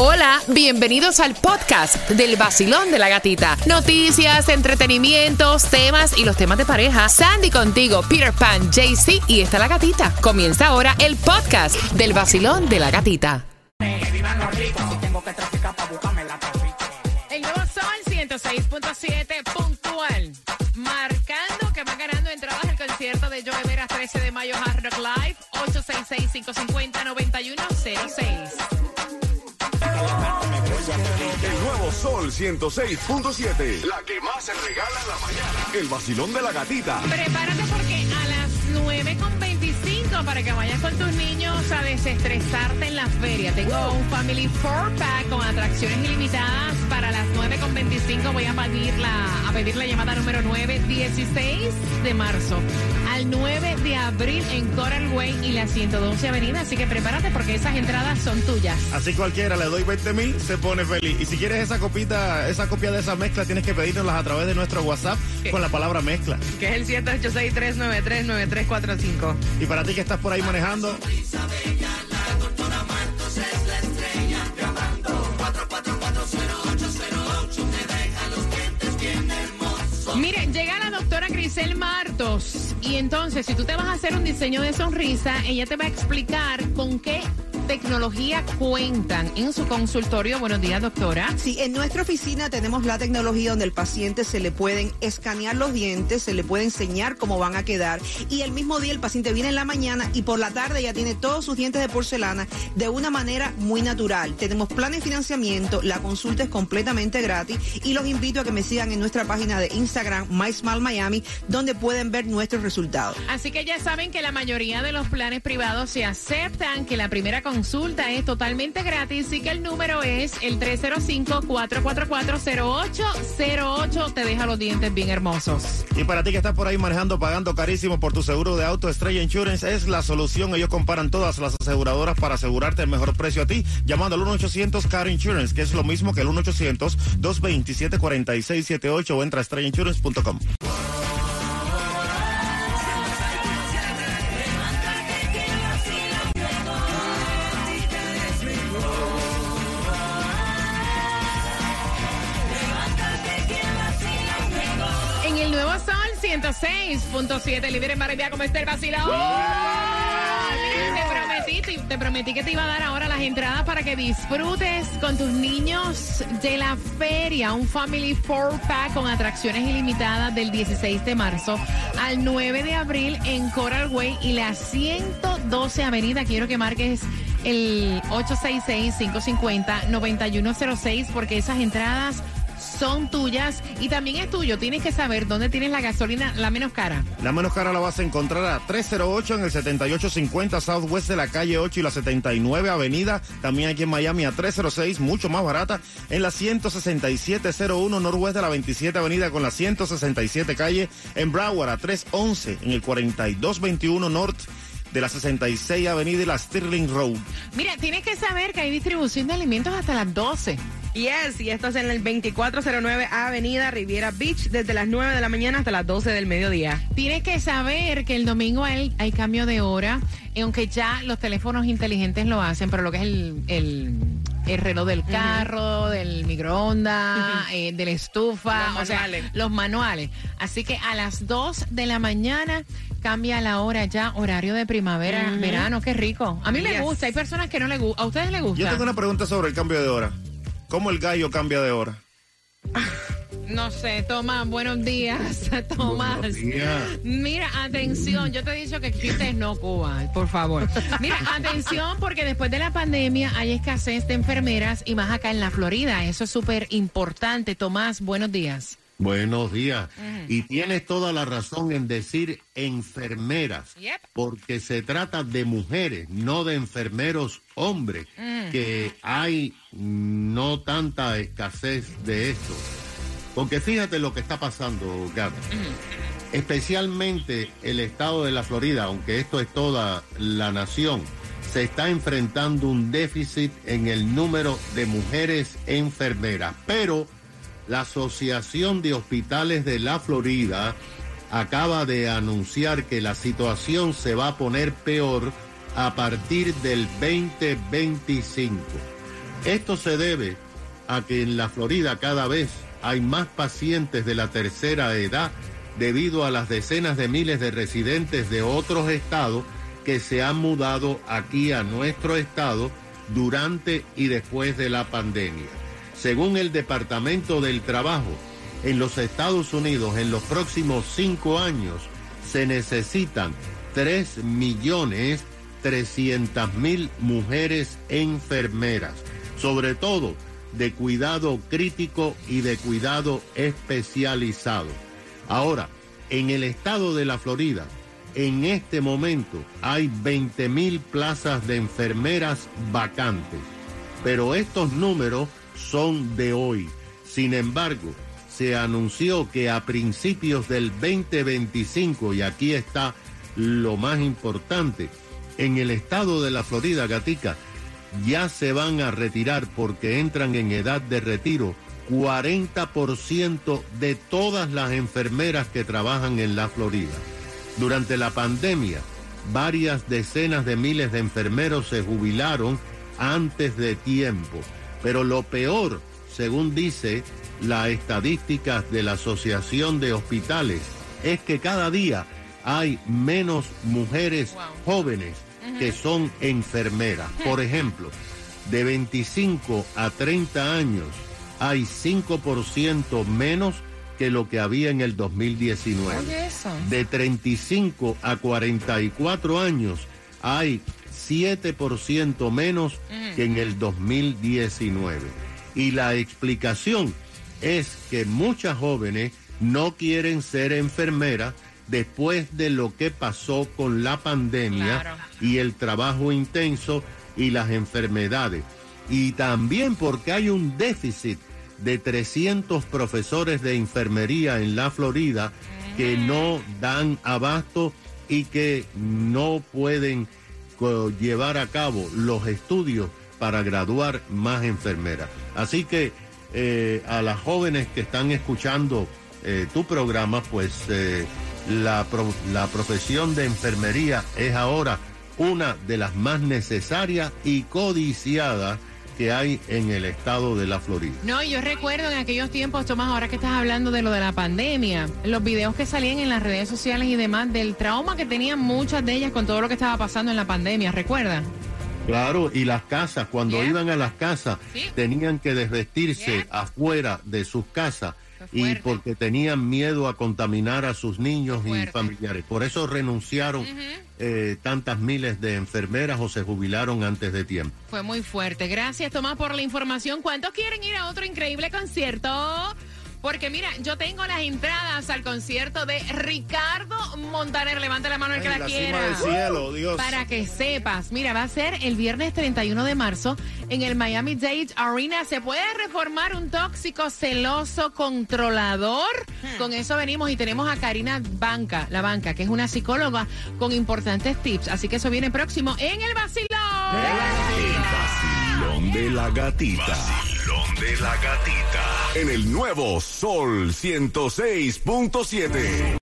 Hola, bienvenidos al podcast del vacilón de la gatita. Noticias, entretenimientos, temas y los temas de pareja. Sandy contigo, Peter Pan, JC y está la gatita. Comienza ahora el podcast del vacilón de la gatita. El nuevo Sol 106.7 puntual. Marcando que va ganando entradas al concierto de Joe Veras 13 de mayo Hard Rock Live 866-550-9106. El nuevo Sol 106.7. La que más se regala en la mañana. El vacilón de la gatita. Prepárate porque a las 9.25 para que vayas con tus niños a desestresarte en la feria. Tengo un Family 4-Pack con atracciones ilimitadas. Para las 9.25 voy a pedir, la, a pedir la llamada número 9, 16 de marzo al 9 de abril en Coral Way y la 112 Avenida. Así que prepárate porque esas entradas son tuyas. Así cualquiera, le doy 20 mil, se pone feliz. Y si quieres esa copita, esa copia de esa mezcla, tienes que pedírnoslas a través de nuestro WhatsApp con la palabra mezcla. Que es el 786-393-9345. Y para ti que estás por ahí manejando, Miren, llega la doctora Grisel Martos y entonces si tú te vas a hacer un diseño de sonrisa, ella te va a explicar con qué tecnología cuentan en su consultorio. Buenos días, doctora. Sí, en nuestra oficina tenemos la tecnología donde el paciente se le pueden escanear los dientes, se le puede enseñar cómo van a quedar y el mismo día el paciente viene en la mañana y por la tarde ya tiene todos sus dientes de porcelana de una manera muy natural. Tenemos plan de financiamiento, la consulta es completamente gratis y los invito a que me sigan en nuestra página de Instagram, MySmileMiami, donde pueden ver nuestros resultados. Así que ya saben que la mayoría de los planes privados se aceptan, que la primera consulta es totalmente gratis y que el número es el 305-444-0808. Te deja los dientes bien hermosos. y para ti que estás por ahí manejando, pagando carísimo por tu seguro de auto, Estrella Insurance es la solución. Ellos comparan todas las aseguradoras para asegurarte el mejor precio a ti, llamando al 1-800 Car Insurance, que es lo mismo que el 1-800-227-4678 o entra a estrellainsurance.com. 106.7, líder en Barranquilla, ¿cómo está el vacilón? Te prometí, te, te prometí que te iba a dar ahora las entradas para que disfrutes con tus niños de la feria, un Family 4-Pack con atracciones ilimitadas del 16 de marzo al 9 de abril en Coral Way y la 112 Avenida. Quiero que marques el 866-550-9106 porque esas entradas son tuyas y también es tuyo. Tienes que saber dónde tienes la gasolina la menos cara. La menos cara la vas a encontrar a 308 en el 7850 Southwest de la calle 8 y la 79 Avenida. También aquí en Miami a 306, mucho más barata, en la 16701 Norwest de la 27 Avenida con la 167 calle. En Broward a 311 en el 4221 North de la 66 Avenida y la Stirling Road. Mira, tienes que saber que hay distribución de alimentos hasta las 12. Yes, y esto es en el 2409 Avenida Riviera Beach, desde las 9 de la mañana hasta las 12 del mediodía. Tienes que saber que el domingo hay, hay cambio de hora, y aunque ya los teléfonos inteligentes lo hacen, pero lo que es el, el, el reloj del carro, del microondas, eh, de la estufa, Los o sea, manuales. los manuales. Así que a las 2 de la mañana cambia la hora ya, horario de primavera, verano, qué rico. A mí me gusta, hay personas que no les gusta. ¿A ustedes les Yo gusta? tengo una pregunta sobre el cambio de hora. ¿Cómo el gallo cambia de hora? No sé, Tomás, buenos días, Tomás. Mira, atención, yo te he dicho que chistes no Cuba, por favor. Mira, atención, porque después de la pandemia hay escasez de enfermeras y más acá en la Florida. Eso es súper importante. Tomás, buenos días. Buenos días. Y tienes toda la razón en decir enfermeras, Yep. porque se trata de mujeres, no de enfermeros hombres, que hay no tanta escasez de esto. Porque fíjate lo que está pasando, Gaby. Especialmente el estado de la Florida, aunque esto es toda la nación, se está enfrentando un déficit en el número de mujeres enfermeras. Pero la Asociación de Hospitales de la Florida acaba de anunciar que la situación se va a poner peor a partir del 2025. Esto se debe a que en la Florida cada vez hay más pacientes de la tercera edad debido a las decenas de miles de residentes de otros estados que se han mudado aquí a nuestro estado durante y después de la pandemia. Según el Departamento del Trabajo, en los Estados Unidos en los próximos cinco años se necesitan 3 millones 300 mil mujeres enfermeras, sobre todo de cuidado crítico y de cuidado especializado. Ahora, en el estado de la Florida, en este momento hay 20 mil plazas de enfermeras vacantes, pero estos números son de hoy. Sin embargo, se anunció que a principios del 2025, y aquí está lo más importante, en el estado de la Florida, Gatica, ya se van a retirar porque entran en edad de retiro 40% de todas las enfermeras que trabajan en la Florida. Durante la pandemia, varias decenas de miles de enfermeros se jubilaron antes de tiempo. Pero lo peor, según dice la estadística de la Asociación de Hospitales, es que cada día hay menos mujeres jóvenes que son enfermeras. Por ejemplo, de 25 a 30 años hay 5% menos que lo que había en el 2019. De 35 a 44 años hay 7% menos que en el 2019. Y la explicación es que muchas jóvenes no quieren ser enfermeras después de lo que pasó con la pandemia y el trabajo intenso y las enfermedades. Y también porque hay un déficit de 300 profesores de enfermería en la Florida que no dan abasto y que no pueden llevar a cabo los estudios para graduar más enfermeras. Así que eh, a las jóvenes que están escuchando eh, tu programa, pues eh, la, la profesión de enfermería es ahora una de las más necesarias y codiciadas que hay en el estado de la Florida. No, yo recuerdo en aquellos tiempos, Tomás, ahora que estás hablando de lo de la pandemia, los videos que salían en las redes sociales y demás del trauma que tenían muchas de ellas con todo lo que estaba pasando en la pandemia, ¿recuerdas? Claro, y las casas, cuando iban a las casas, tenían que desvestirse afuera de sus casas y porque tenían miedo a contaminar a sus niños y familiares. Por eso renunciaron eh, tantas miles de enfermeras o se jubilaron antes de tiempo. Fue muy fuerte. Gracias, Tomás, por la información. ¿Cuántos quieren ir a otro increíble concierto? Porque mira, yo tengo las entradas al concierto de Ricardo Montaner. Levanta la mano el que la, quiera. cielo, Dios. Para que sepas, mira, va a ser el viernes 31 de marzo en el Miami Dade Arena. ¿Se puede reformar un tóxico celoso controlador? Hmm. Con eso venimos y tenemos a Karina Banca, la banca, que es una psicóloga con importantes tips. Así que eso viene próximo en el vacilón. El vacilón de la gatita de la gatita. En el nuevo Sol 106.7.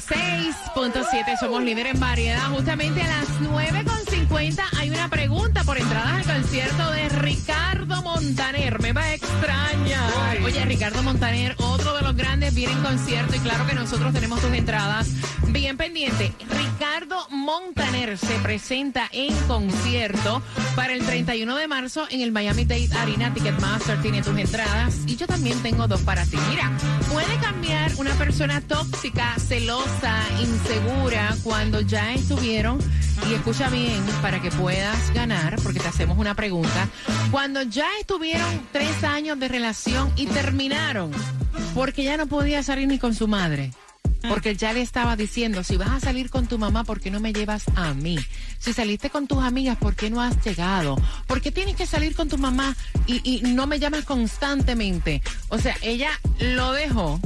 106.7 somos líderes en variedad. Justamente a las 9.50 hay una pregunta por entradas al concierto de Ricardo Montaner. Me va a extrañar. Oye, Ricardo Montaner, otro de los grandes, viene en concierto y claro que nosotros tenemos tus entradas bien pendiente. Ricardo Montaner se presenta en concierto para el 31 de marzo en el Miami Dade Arena. Ticketmaster tiene tus entradas y yo también tengo dos para ti. Mira, puede cambiar una persona tóxica, celosa, insegura cuando ya estuvieron, y escucha bien para que puedas ganar, porque te hacemos una pregunta, cuando ya estuvieron tres años de relación y terminaron, porque ya no podía salir ni con su madre. Porque ya le estaba diciendo, si vas a salir con tu mamá, ¿por qué no me llevas a mí? Si saliste con tus amigas, ¿por qué no has llegado? ¿Por qué tienes que salir con tu mamá y, y no me llamas constantemente? O sea, ella lo dejó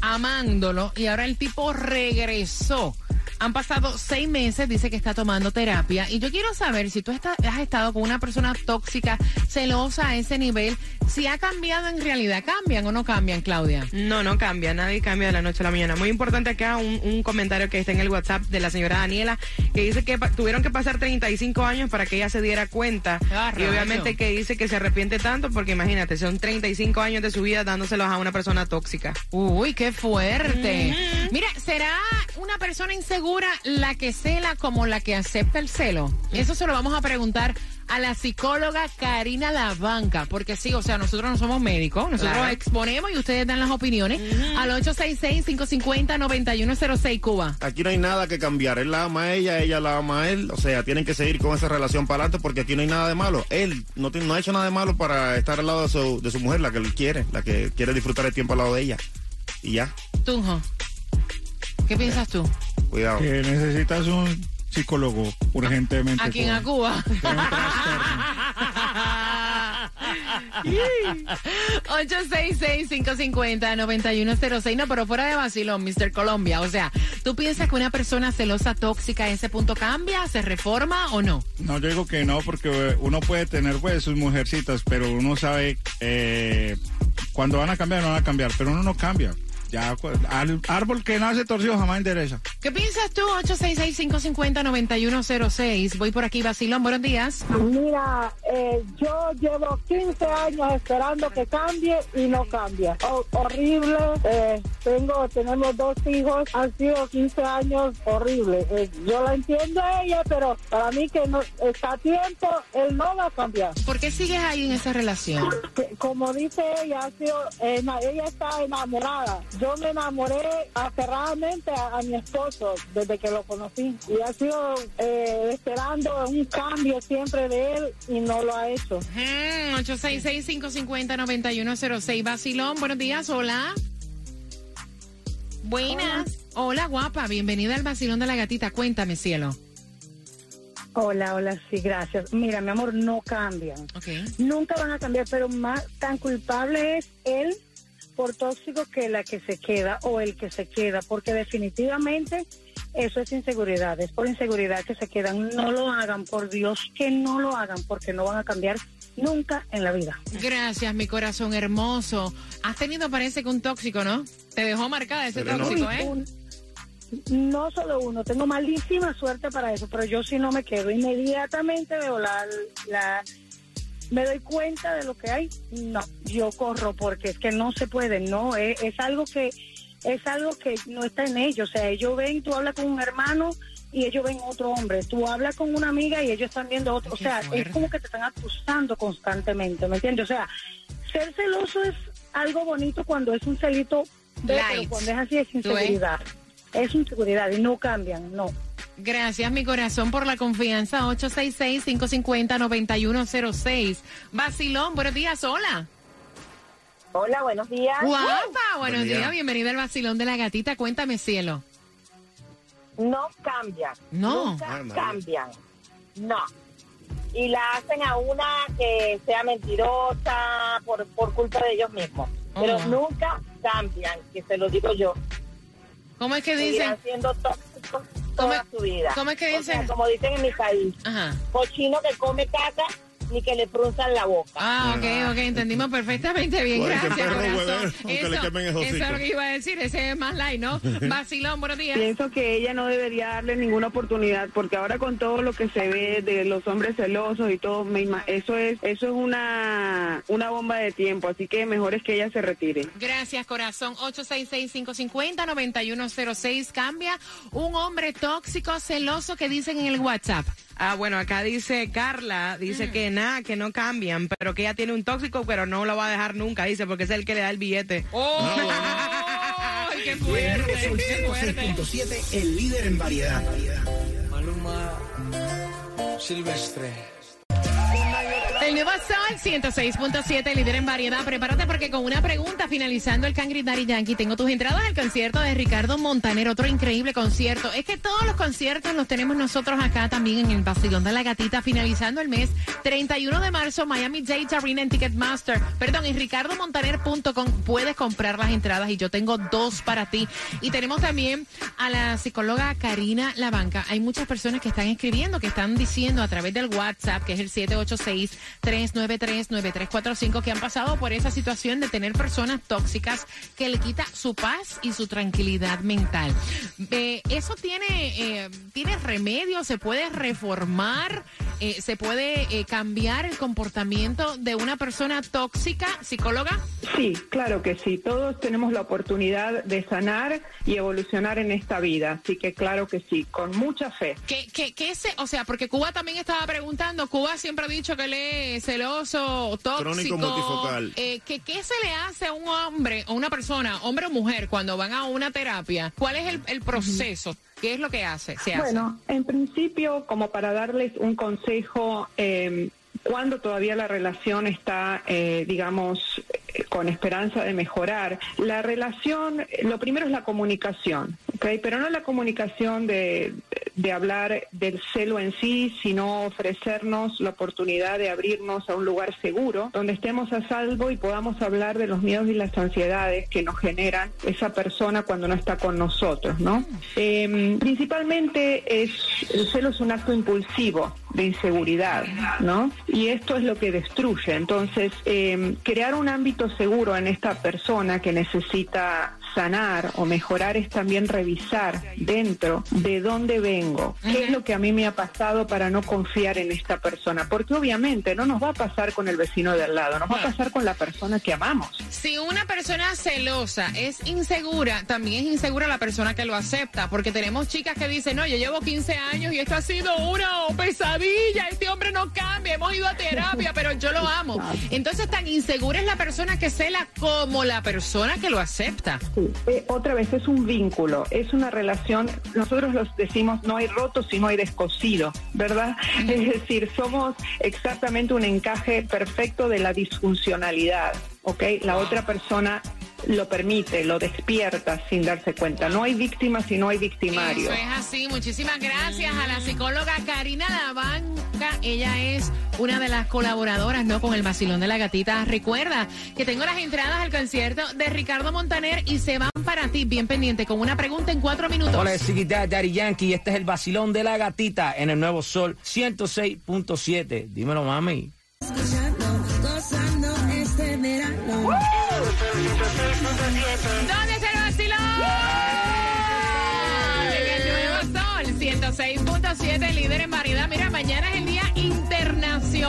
amándolo y ahora el tipo regresó Han pasado seis meses, dice que está tomando terapia. Y yo quiero saber si tú has estado con una persona tóxica, celosa a ese nivel, si ha cambiado en realidad. ¿Cambian o no cambian, Claudia? No, no cambia, nadie cambia de la noche a la mañana. Muy importante acá un, un comentario que está en el WhatsApp de la señora Daniela, que dice que tuvieron que pasar 35 años para que ella se diera cuenta. Ah, y obviamente que dice que se arrepiente tanto porque imagínate, son 35 años de su vida dándoselos a una persona tóxica. Uy, qué fuerte. Mira, ¿será una persona insegura la que cela como la que acepta el celo? Eso se lo vamos a preguntar a la psicóloga Karina Lavanca, porque sí, o sea, nosotros no somos médicos, nosotros Claro. exponemos y ustedes dan las opiniones al 866-550-9106 Cuba. Aquí no hay nada que cambiar. Él la ama a ella, ella la ama a él. O sea, tienen que seguir con esa relación para adelante porque aquí no hay nada de malo. Él no ha hecho nada de malo para estar al lado de su, de su mujer, la que él quiere, la que quiere disfrutar el tiempo al lado de ella. Y ya, Tunjo, ¿qué piensas tú? Cuidado. Que necesitas un psicólogo urgentemente. Aquí en Cuba. con un trastorno. 866-550-9106. No, pero fuera de vacilón, Mr. Colombia. O sea, ¿tú piensas que una persona celosa, tóxica, a ese punto cambia, se reforma o no? No, yo digo que no, porque eh, uno puede tener pues sus mujercitas, pero uno sabe eh, cuando van a cambiar, no van a cambiar, pero uno no cambia. Ya, al árbol que nace torcido jamás endereza. ¿Qué piensas tú? 866-550-9106. Voy por aquí, vacilón. Buenos días. Mira, eh, yo llevo 15 años esperando que cambie y no cambia. Ho- horrible. eh, tengo, tenemos dos hijos. Han sido 15 años horribles. Eh, yo la entiendo a ella, pero para mí que no está a tiempo, él no va a cambiar. ¿Por qué sigues ahí en esa relación? Que, como dice ella, ha sido, eh, ella está enamorada. Yo me enamoré aferradamente a, a mi esposo desde que lo conocí y ha sido eh, esperando un cambio siempre de él y no lo ha hecho. Mm, 866-550-9106. Vacilón, buenos días. Hola. Buenas. Hola, guapa. Bienvenida al vacilón de la gatita. Cuéntame, cielo. Hola, hola, sí, gracias. Mira, mi amor, no cambian. Nunca van a cambiar, pero más tan culpable es él por tóxico que la que se queda o el que se queda, porque definitivamente eso es inseguridad, es por inseguridad que se quedan. No lo hagan, por Dios, que no lo hagan, porque no van a cambiar nunca en la vida. Gracias, mi corazón hermoso. Has tenido, parece que un tóxico, ¿no? Te dejó marcada ese Pero no. tóxico, Uy, ¿eh? un- no solo uno, tengo malísima suerte para eso, pero yo sí no me quedo. Inmediatamente veo la, la me doy cuenta de lo que hay. No, yo corro porque es que no se puede, no, es, es algo que es algo que no está en ellos. O sea, ellos ven, tú hablas con un hermano y ellos ven otro hombre. Tú hablas con una amiga y ellos están viendo otro. O sea, es como que te están acusando constantemente, ¿me entiendes? O sea, ser celoso es algo bonito cuando es un celito, pero cuando es así es inseguridad. Es inseguridad y no cambian, no. Gracias, mi corazón, por la confianza. 866-550-9106. Vacilón, buenos días. Hola. Hola, buenos días. Guapa, buenos Buen día. días. Bienvenida al vacilón de la gatita. Cuéntame, cielo. No cambian. No. Nunca Ay, cambian. No. Y la hacen a una que sea mentirosa por, por culpa de ellos mismos. Pero Oh. nunca cambian, que se lo digo yo. ¿Cómo es que dicen? Seguirán siendo tóxicos ¿Cómo toda su vida. cómo es que O sea, dicen? como dicen en mi país, Ajá. cochino que come caca ni que le frunzan la boca. Ah, ok, ok, entendimos perfectamente bien. Que Gracias, corazón. huevero, aunque le quemen el eso hocico. es lo que iba a decir, ese es más light, ¿no? Vacilón, buenos días. Pienso que ella no debería darle ninguna oportunidad porque ahora con todo lo que se ve de los hombres celosos y todo, eso es eso es una una bomba de tiempo, así que mejor es que ella se retire. Gracias, corazón. 866-550-9106. Cambia un hombre tóxico, celoso que dicen en el WhatsApp. Ah, bueno, acá dice Carla, dice que nada, que no cambian, pero que ella tiene un tóxico, pero no lo va a dejar nunca, dice, porque es el que le da el billete. ¡Oh! ¡Ay, qué fuerte! ¡Qué fuerte! 106.7, el líder en variedad. Maluma Silvestre. El nuevo Sol 106.7, líder en variedad. Prepárate porque con una pregunta finalizando el Cangri Daddy Yankee, tengo tus entradas al concierto de Ricardo Montaner, otro increíble concierto. Es que todos los conciertos los tenemos nosotros acá también en el Bastillón de la Gatita, finalizando el mes 31 de marzo, Miami Dade Arena en Ticketmaster. Perdón, en ricardomontaner.com puedes comprar las entradas y yo tengo dos para ti. Y tenemos también a la psicóloga Karina Labanca. Hay muchas personas que están escribiendo, que están diciendo a través del WhatsApp, que es el 786 393-9345 que han pasado por esa situación de tener personas tóxicas que le quita su paz y su tranquilidad mental. Eh, ¿Eso tiene, eh, tiene remedio? ¿Se puede reformar? Eh, ¿Se puede eh, cambiar el comportamiento de una persona tóxica, psicóloga? Sí, claro que sí. Todos tenemos la oportunidad de sanar y evolucionar en esta vida. Así que claro que sí, con mucha fe. ¿Qué, qué, qué se, o sea, porque Cuba también estaba preguntando, Cuba siempre ha dicho que él celoso, tóxico. Crónico multifocal. Eh, ¿qué, ¿Qué se le hace a un hombre o una persona, hombre o mujer, cuando van a una terapia? ¿Cuál es el, el proceso? ¿Qué es lo que hace? Se hace? Bueno, en principio, como para darles un consejo, eh, cuando todavía la relación está, eh, digamos, eh, con esperanza de mejorar, la relación, lo primero es la comunicación, ¿ok? Pero no la comunicación de, de hablar del celo en sí, sino ofrecernos la oportunidad de abrirnos a un lugar seguro, donde estemos a salvo y podamos hablar de los miedos y las ansiedades que nos generan esa persona cuando no está con nosotros, ¿no? Eh, principalmente es, el celo es un acto impulsivo de inseguridad, ¿no? Y esto es lo que destruye. Entonces, eh, crear un ámbito seguro en esta persona que necesita sanar o mejorar es también revisar dentro de dónde vengo, qué es lo que a mí me ha pasado para no confiar en esta persona, porque obviamente no nos va a pasar con el vecino de al lado, nos va a pasar con la persona que amamos. Si una persona celosa es insegura, también es insegura la persona que lo acepta, porque tenemos chicas que dicen, no, yo llevo 15 años y esto ha sido una pesadilla, este hombre no cambia, hemos ido a terapia, pero yo lo amo. Entonces, tan insegura es la persona que cela como la persona que lo acepta. Sí, eh, otra vez es un vínculo, es una relación, nosotros los decimos no hay roto sino hay descosido, ¿verdad? Es decir, somos exactamente un encaje perfecto de la disfuncionalidad, ¿ok? La otra persona lo permite, lo despierta sin darse cuenta. No hay víctima si no hay victimario. Eso es así. Muchísimas gracias a la psicóloga Karina Labanca. Ella es una de las colaboradoras, ¿no? Con el vacilón de la gatita. Recuerda que tengo las entradas al concierto de Ricardo Montaner y se van para ti, bien pendiente, con una pregunta en cuatro minutos. Hola, es Chiquita Daddy Yankee. Este es el vacilón de la gatita en el nuevo Sol 106.7. Dímelo, mami.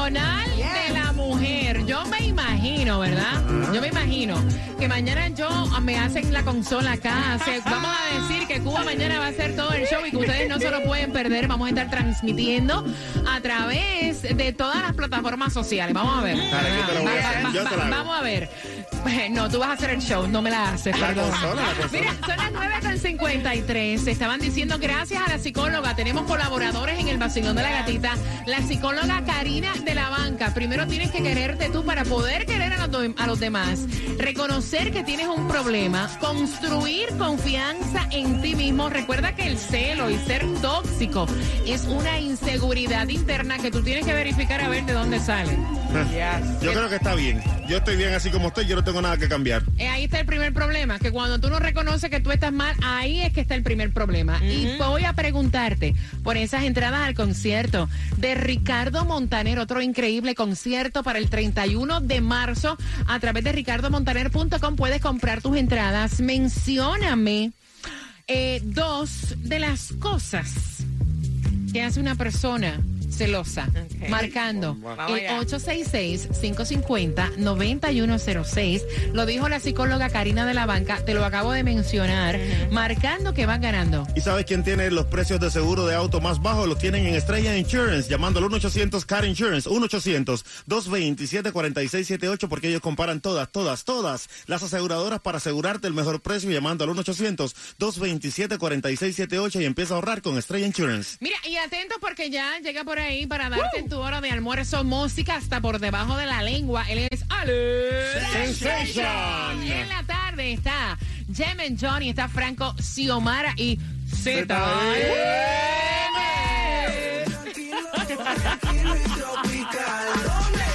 De la Mujer. Yo me imagino, ¿verdad? Yo me imagino que mañana yo me hacen la consola acá. vamos a decir que Cuba mañana va a hacer todo el show y perder. Vamos a estar transmitiendo a través de todas las plataformas sociales. Vamos a ver. Vamos a ver. No, tú vas a hacer el show, no me la haces. La consola, la. Mira, son las 9.53. Estaban diciendo gracias a la psicóloga. Tenemos colaboradores en el vacilón de la gatita. La psicóloga Karina de la Banca. Primero tienes que quererte tú para poder querer a los, a los demás. Reconocer que tienes un problema. Construir confianza en ti mismo. Recuerda que el celo y ser tóxico es una inseguridad interna que tú tienes que verificar a ver de dónde sale. Yo creo que está bien. Yo estoy bien así como estoy, yo no tengo nada que cambiar. Eh, ahí está el primer problema, que cuando tú no reconoces que tú estás mal, ahí es que está el primer problema. Y voy a preguntarte por esas entradas al concierto de Ricardo Montaner, otro increíble concierto para el 31 de marzo. A través de ricardomontaner.com puedes comprar tus entradas. Mencióname eh, dos de las cosas que hace una persona celosa, marcando el allá. 866-550-9106. Lo dijo la psicóloga Karina de la Banca, te lo acabo de mencionar, marcando que van ganando. ¿Y sabes quién tiene los precios de seguro de auto más bajos? Los tienen en Estrella Insurance, llamando al 1-800-CAR Insurance, 1-800-227-4678, porque ellos comparan todas, todas, todas las aseguradoras para asegurarte el mejor precio, llamando al 1-800-227-4678 y empieza a ahorrar con Estrella Insurance. Mira, y atentos porque ya llega por ahí ahí para darte en tu hora de almuerzo música hasta por debajo de la lengua. Él es Alex Sensation. En la tarde está Jemen Johnny, está Franco Xiomara y Z.